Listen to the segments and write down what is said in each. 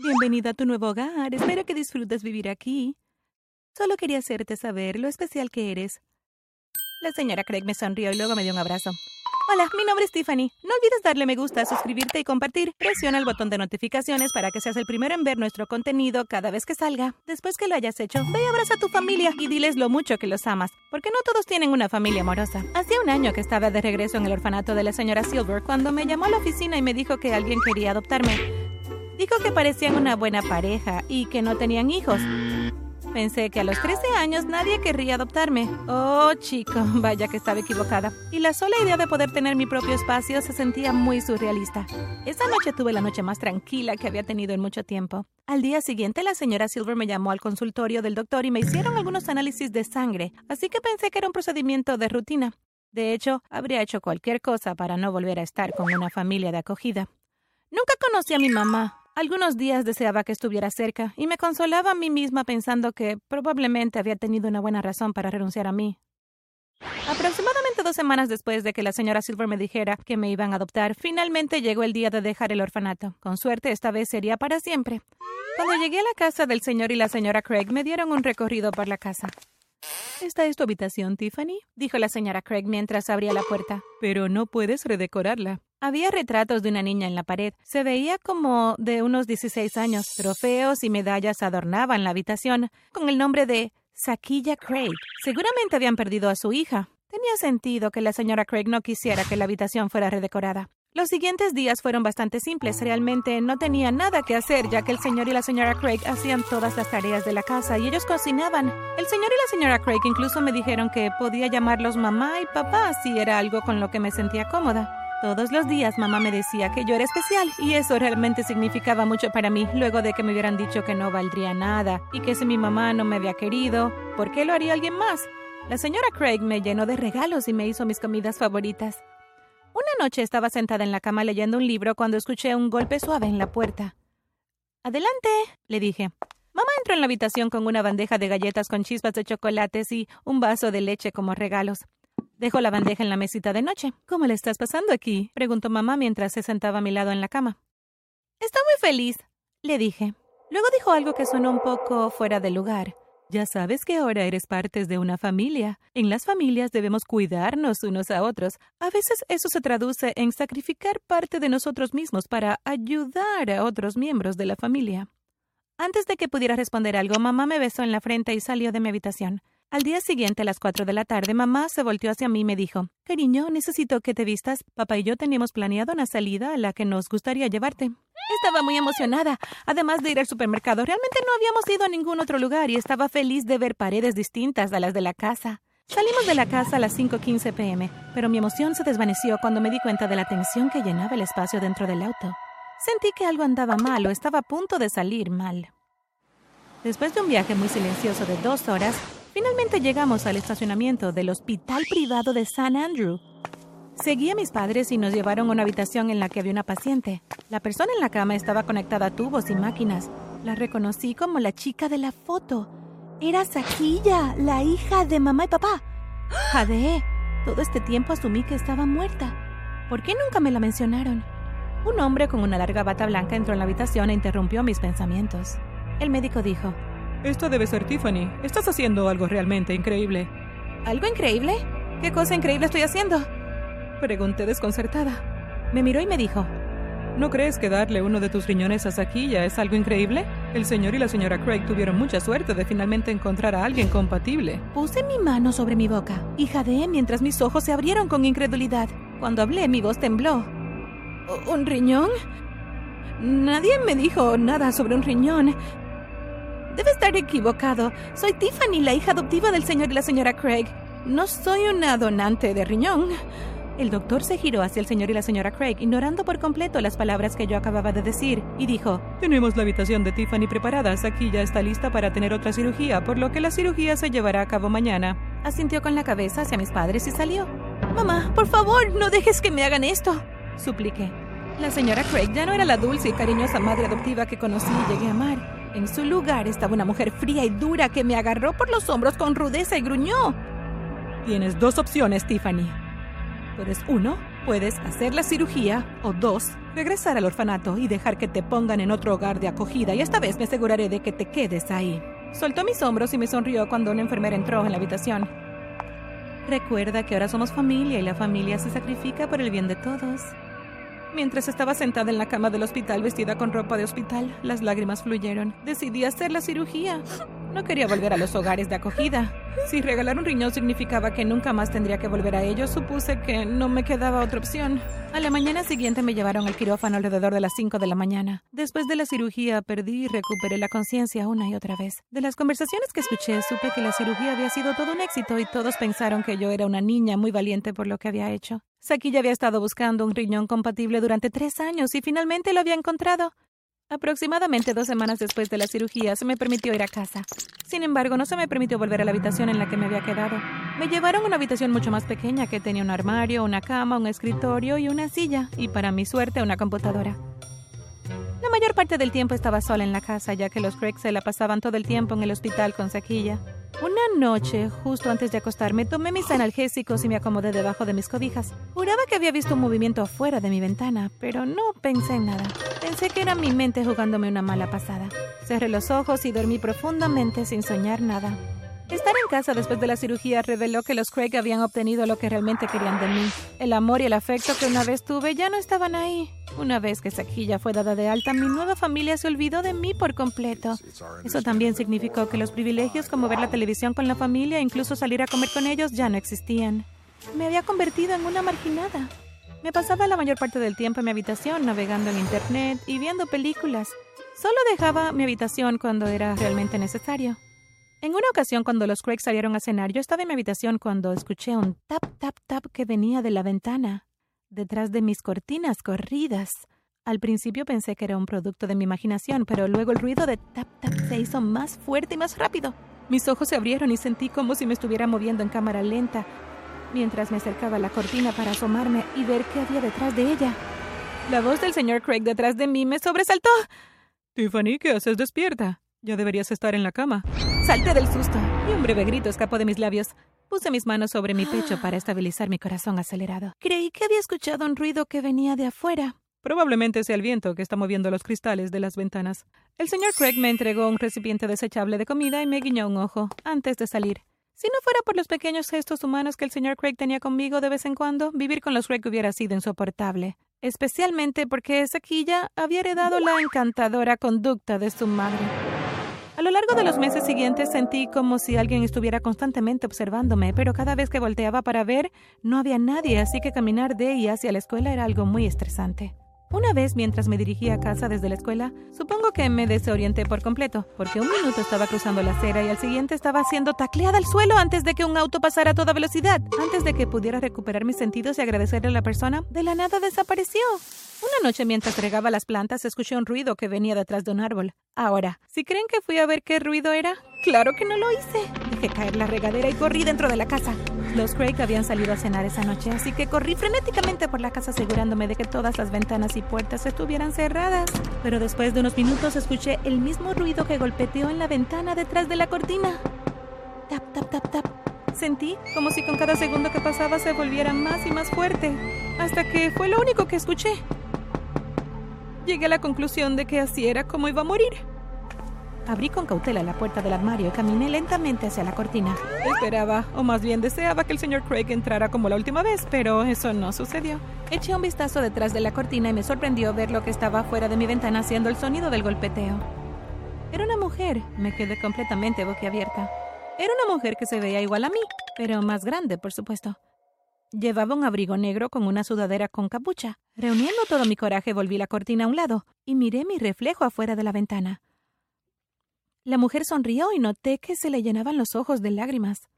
Bienvenida a tu nuevo hogar. Espero que disfrutes vivir aquí. Solo quería hacerte saber lo especial que eres. La señora Craig me sonrió y luego me dio un abrazo. Hola, mi nombre es Tiffany. No olvides darle me gusta, suscribirte y compartir. Presiona el botón de notificaciones para que seas el primero en ver nuestro contenido cada vez que salga. Después que lo hayas hecho, ve y abraza a tu familia y diles lo mucho que los amas, porque no todos tienen una familia amorosa. Hacía un año que estaba de regreso en el orfanato de la señora Silver cuando me llamó a la oficina y me dijo que alguien quería adoptarme. Dijo que parecían una buena pareja y que no tenían hijos. Pensé que a los 13 años nadie querría adoptarme. Oh, chico, vaya que estaba equivocada. Y la sola idea de poder tener mi propio espacio se sentía muy surrealista. Esa noche tuve la noche más tranquila que había tenido en mucho tiempo. Al día siguiente, la señora Silver me llamó al consultorio del doctor y me hicieron algunos análisis de sangre, así que pensé que era un procedimiento de rutina. De hecho, habría hecho cualquier cosa para no volver a estar con una familia de acogida. Nunca conocí a mi mamá, algunos días deseaba que estuviera cerca y me consolaba a mí misma pensando que probablemente había tenido una buena razón para renunciar a mí. Aproximadamente dos semanas después de que la señora Silver me dijera que me iban a adoptar, finalmente llegó el día de dejar el orfanato. Con suerte, esta vez sería para siempre. Cuando llegué a la casa del señor y la señora Craig, me dieron un recorrido por la casa. Esta es tu habitación, Tiffany, dijo la señora Craig mientras abría la puerta. Pero no puedes redecorarla. Había retratos de una niña en la pared. Se veía como de unos 16 años. Trofeos y medallas adornaban la habitación con el nombre de Saquilla Craig. Seguramente habían perdido a su hija. Tenía sentido que la señora Craig no quisiera que la habitación fuera redecorada. Los siguientes días fueron bastante simples. Realmente no tenía nada que hacer, ya que el señor y la señora Craig hacían todas las tareas de la casa y ellos cocinaban. El señor y la señora Craig incluso me dijeron que podía llamarlos mamá y papá si era algo con lo que me sentía cómoda. Todos los días mamá me decía que yo era especial y eso realmente significaba mucho para mí luego de que me hubieran dicho que no valdría nada y que si mi mamá no me había querido, ¿por qué lo haría alguien más? La señora Craig me llenó de regalos y me hizo mis comidas favoritas. Una noche estaba sentada en la cama leyendo un libro cuando escuché un golpe suave en la puerta. Adelante, le dije. Mamá entró en la habitación con una bandeja de galletas con chispas de chocolates y un vaso de leche como regalos. Dejó la bandeja en la mesita de noche. ¿Cómo le estás pasando aquí? preguntó mamá mientras se sentaba a mi lado en la cama. Estoy muy feliz, le dije. Luego dijo algo que sonó un poco fuera de lugar. Ya sabes que ahora eres parte de una familia. En las familias debemos cuidarnos unos a otros. A veces eso se traduce en sacrificar parte de nosotros mismos para ayudar a otros miembros de la familia. Antes de que pudiera responder algo, mamá me besó en la frente y salió de mi habitación. Al día siguiente, a las cuatro de la tarde, mamá se volteó hacia mí y me dijo, Cariño, necesito que te vistas. Papá y yo teníamos planeado una salida a la que nos gustaría llevarte. Estaba muy emocionada. Además de ir al supermercado, realmente no habíamos ido a ningún otro lugar y estaba feliz de ver paredes distintas a las de la casa. Salimos de la casa a las 5.15 pm, pero mi emoción se desvaneció cuando me di cuenta de la tensión que llenaba el espacio dentro del auto. Sentí que algo andaba mal o estaba a punto de salir mal. Después de un viaje muy silencioso de dos horas, Finalmente llegamos al estacionamiento del Hospital Privado de San Andrew. Seguí a mis padres y nos llevaron a una habitación en la que había una paciente. La persona en la cama estaba conectada a tubos y máquinas. La reconocí como la chica de la foto. Era Saquilla, la hija de mamá y papá. Jade, todo este tiempo asumí que estaba muerta. ¿Por qué nunca me la mencionaron? Un hombre con una larga bata blanca entró en la habitación e interrumpió mis pensamientos. El médico dijo, esto debe ser Tiffany. Estás haciendo algo realmente increíble. ¿Algo increíble? ¿Qué cosa increíble estoy haciendo? Pregunté desconcertada. Me miró y me dijo, ¿No crees que darle uno de tus riñones a Saquilla es algo increíble? El señor y la señora Craig tuvieron mucha suerte de finalmente encontrar a alguien compatible. Puse mi mano sobre mi boca y jadeé mientras mis ojos se abrieron con incredulidad. Cuando hablé, mi voz tembló. ¿Un riñón? Nadie me dijo nada sobre un riñón. Debe estar equivocado. Soy Tiffany, la hija adoptiva del señor y la señora Craig. No soy una donante de riñón. El doctor se giró hacia el señor y la señora Craig, ignorando por completo las palabras que yo acababa de decir, y dijo, Tenemos la habitación de Tiffany preparada. Aquí ya está lista para tener otra cirugía, por lo que la cirugía se llevará a cabo mañana. Asintió con la cabeza hacia mis padres y salió. Mamá, por favor, no dejes que me hagan esto, supliqué. La señora Craig ya no era la dulce y cariñosa madre adoptiva que conocí y llegué a amar. En su lugar estaba una mujer fría y dura que me agarró por los hombros con rudeza y gruñó. Tienes dos opciones, Tiffany. Puedes uno, Puedes hacer la cirugía o dos, regresar al orfanato y dejar que te pongan en otro hogar de acogida y esta vez me aseguraré de que te quedes ahí. Soltó mis hombros y me sonrió cuando una enfermera entró en la habitación. Recuerda que ahora somos familia y la familia se sacrifica por el bien de todos. Mientras estaba sentada en la cama del hospital vestida con ropa de hospital, las lágrimas fluyeron. Decidí hacer la cirugía. No quería volver a los hogares de acogida. Si regalar un riñón significaba que nunca más tendría que volver a ellos, supuse que no me quedaba otra opción. A la mañana siguiente me llevaron al quirófano alrededor de las 5 de la mañana. Después de la cirugía perdí y recuperé la conciencia una y otra vez. De las conversaciones que escuché, supe que la cirugía había sido todo un éxito y todos pensaron que yo era una niña muy valiente por lo que había hecho. Saki ya había estado buscando un riñón compatible durante tres años y finalmente lo había encontrado. Aproximadamente dos semanas después de la cirugía se me permitió ir a casa. Sin embargo, no se me permitió volver a la habitación en la que me había quedado. Me llevaron a una habitación mucho más pequeña que tenía un armario, una cama, un escritorio y una silla, y para mi suerte una computadora. La mayor parte del tiempo estaba sola en la casa, ya que los Craig se la pasaban todo el tiempo en el hospital con Saquilla. Una noche, justo antes de acostarme, tomé mis analgésicos y me acomodé debajo de mis cobijas. Juraba que había visto un movimiento afuera de mi ventana, pero no pensé en nada. Pensé que era mi mente jugándome una mala pasada. Cerré los ojos y dormí profundamente sin soñar nada. Estar en casa después de la cirugía reveló que los Craig habían obtenido lo que realmente querían de mí. El amor y el afecto que una vez tuve ya no estaban ahí. Una vez que Saquilla fue dada de alta, mi nueva familia se olvidó de mí por completo. Eso también significó que los privilegios como ver la televisión con la familia e incluso salir a comer con ellos ya no existían. Me había convertido en una marginada. Me pasaba la mayor parte del tiempo en mi habitación navegando en Internet y viendo películas. Solo dejaba mi habitación cuando era realmente necesario. En una ocasión, cuando los Craig salieron a cenar, yo estaba en mi habitación cuando escuché un tap, tap, tap que venía de la ventana, detrás de mis cortinas corridas. Al principio pensé que era un producto de mi imaginación, pero luego el ruido de tap, tap se hizo más fuerte y más rápido. Mis ojos se abrieron y sentí como si me estuviera moviendo en cámara lenta, mientras me acercaba a la cortina para asomarme y ver qué había detrás de ella. La voz del señor Craig detrás de mí me sobresaltó. Tiffany, ¿qué haces despierta? Ya deberías estar en la cama. Salté del susto y un breve grito escapó de mis labios. Puse mis manos sobre mi pecho para estabilizar mi corazón acelerado. Creí que había escuchado un ruido que venía de afuera. Probablemente sea el viento que está moviendo los cristales de las ventanas. El señor Craig me entregó un recipiente desechable de comida y me guiñó un ojo antes de salir. Si no fuera por los pequeños gestos humanos que el señor Craig tenía conmigo de vez en cuando, vivir con los Craig hubiera sido insoportable. Especialmente porque esa quilla había heredado la encantadora conducta de su madre. A lo largo de los meses siguientes sentí como si alguien estuviera constantemente observándome, pero cada vez que volteaba para ver, no había nadie, así que caminar de y hacia la escuela era algo muy estresante. Una vez, mientras me dirigía a casa desde la escuela, supongo que me desorienté por completo, porque un minuto estaba cruzando la acera y al siguiente estaba siendo tacleada al suelo antes de que un auto pasara a toda velocidad. Antes de que pudiera recuperar mis sentidos y agradecerle a la persona, de la nada desapareció. Una noche mientras regaba las plantas escuché un ruido que venía detrás de un árbol. Ahora, si creen que fui a ver qué ruido era, claro que no lo hice. Dejé caer la regadera y corrí dentro de la casa. Los Craig habían salido a cenar esa noche, así que corrí frenéticamente por la casa asegurándome de que todas las ventanas y puertas estuvieran cerradas. Pero después de unos minutos escuché el mismo ruido que golpeteó en la ventana detrás de la cortina. Tap, tap, tap, tap. Sentí como si con cada segundo que pasaba se volviera más y más fuerte, hasta que fue lo único que escuché. Llegué a la conclusión de que así era como iba a morir. Abrí con cautela la puerta del armario y caminé lentamente hacia la cortina. Esperaba, o más bien deseaba que el señor Craig entrara como la última vez, pero eso no sucedió. Eché un vistazo detrás de la cortina y me sorprendió ver lo que estaba fuera de mi ventana haciendo el sonido del golpeteo. Era una mujer. Me quedé completamente boquiabierta. Era una mujer que se veía igual a mí, pero más grande, por supuesto. Llevaba un abrigo negro con una sudadera con capucha. Reuniendo todo mi coraje, volví la cortina a un lado y miré mi reflejo afuera de la ventana. La mujer sonrió y noté que se le llenaban los ojos de lágrimas.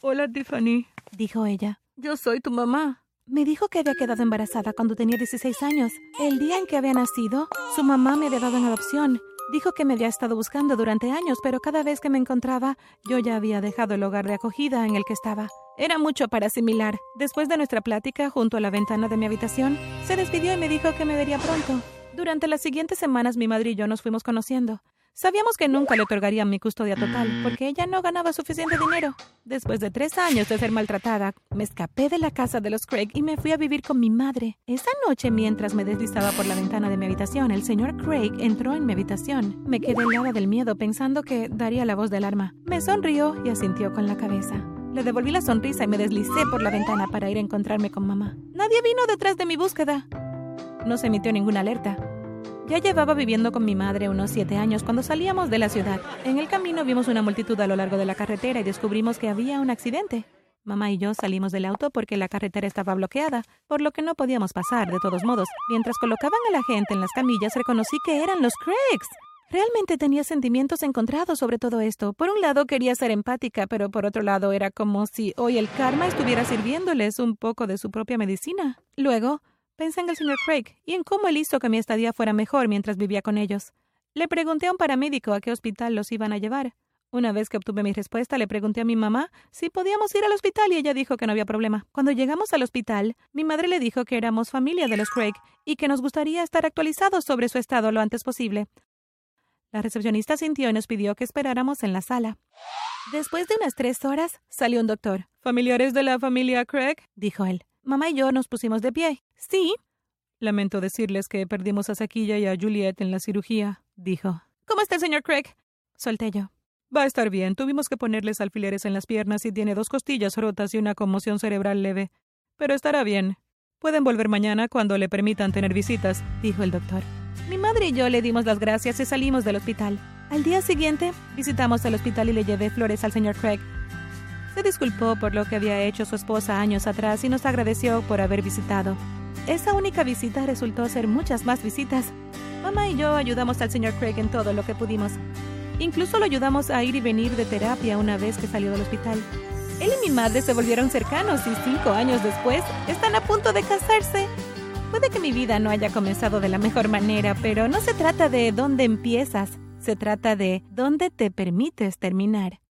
Hola, Tiffany, dijo ella. Yo soy tu mamá. Me dijo que había quedado embarazada cuando tenía 16 años. El día en que había nacido, su mamá me había dado en adopción. Dijo que me había estado buscando durante años, pero cada vez que me encontraba, yo ya había dejado el hogar de acogida en el que estaba. Era mucho para asimilar. Después de nuestra plática junto a la ventana de mi habitación, se despidió y me dijo que me vería pronto. Durante las siguientes semanas mi madre y yo nos fuimos conociendo. Sabíamos que nunca le otorgarían mi custodia total, porque ella no ganaba suficiente dinero. Después de tres años de ser maltratada, me escapé de la casa de los Craig y me fui a vivir con mi madre. Esa noche, mientras me deslizaba por la ventana de mi habitación, el señor Craig entró en mi habitación. Me quedé helada del miedo pensando que daría la voz del arma. Me sonrió y asintió con la cabeza. Le devolví la sonrisa y me deslicé por la ventana para ir a encontrarme con mamá. Nadie vino detrás de mi búsqueda. No se emitió ninguna alerta. Ya llevaba viviendo con mi madre unos siete años cuando salíamos de la ciudad. En el camino vimos una multitud a lo largo de la carretera y descubrimos que había un accidente. Mamá y yo salimos del auto porque la carretera estaba bloqueada, por lo que no podíamos pasar de todos modos. Mientras colocaban a la gente en las camillas, reconocí que eran los Craigs. Realmente tenía sentimientos encontrados sobre todo esto. Por un lado quería ser empática, pero por otro lado era como si hoy el karma estuviera sirviéndoles un poco de su propia medicina. Luego, Pensé en el señor Craig y en cómo él hizo que mi estadía fuera mejor mientras vivía con ellos. Le pregunté a un paramédico a qué hospital los iban a llevar. Una vez que obtuve mi respuesta, le pregunté a mi mamá si podíamos ir al hospital y ella dijo que no había problema. Cuando llegamos al hospital, mi madre le dijo que éramos familia de los Craig y que nos gustaría estar actualizados sobre su estado lo antes posible. La recepcionista sintió y nos pidió que esperáramos en la sala. Después de unas tres horas, salió un doctor. ¿Familiares de la familia Craig? dijo él. Mamá y yo nos pusimos de pie. Sí. Lamento decirles que perdimos a Saquilla y a Juliet en la cirugía, dijo. ¿Cómo está el señor Craig? Solté yo. Va a estar bien. Tuvimos que ponerles alfileres en las piernas y tiene dos costillas rotas y una conmoción cerebral leve. Pero estará bien. Pueden volver mañana cuando le permitan tener visitas, dijo el doctor. Mi madre y yo le dimos las gracias y salimos del hospital. Al día siguiente, visitamos el hospital y le llevé flores al señor Craig. Se disculpó por lo que había hecho su esposa años atrás y nos agradeció por haber visitado. Esa única visita resultó ser muchas más visitas. Mamá y yo ayudamos al señor Craig en todo lo que pudimos. Incluso lo ayudamos a ir y venir de terapia una vez que salió del hospital. Él y mi madre se volvieron cercanos y cinco años después están a punto de casarse. Puede que mi vida no haya comenzado de la mejor manera, pero no se trata de dónde empiezas, se trata de dónde te permites terminar.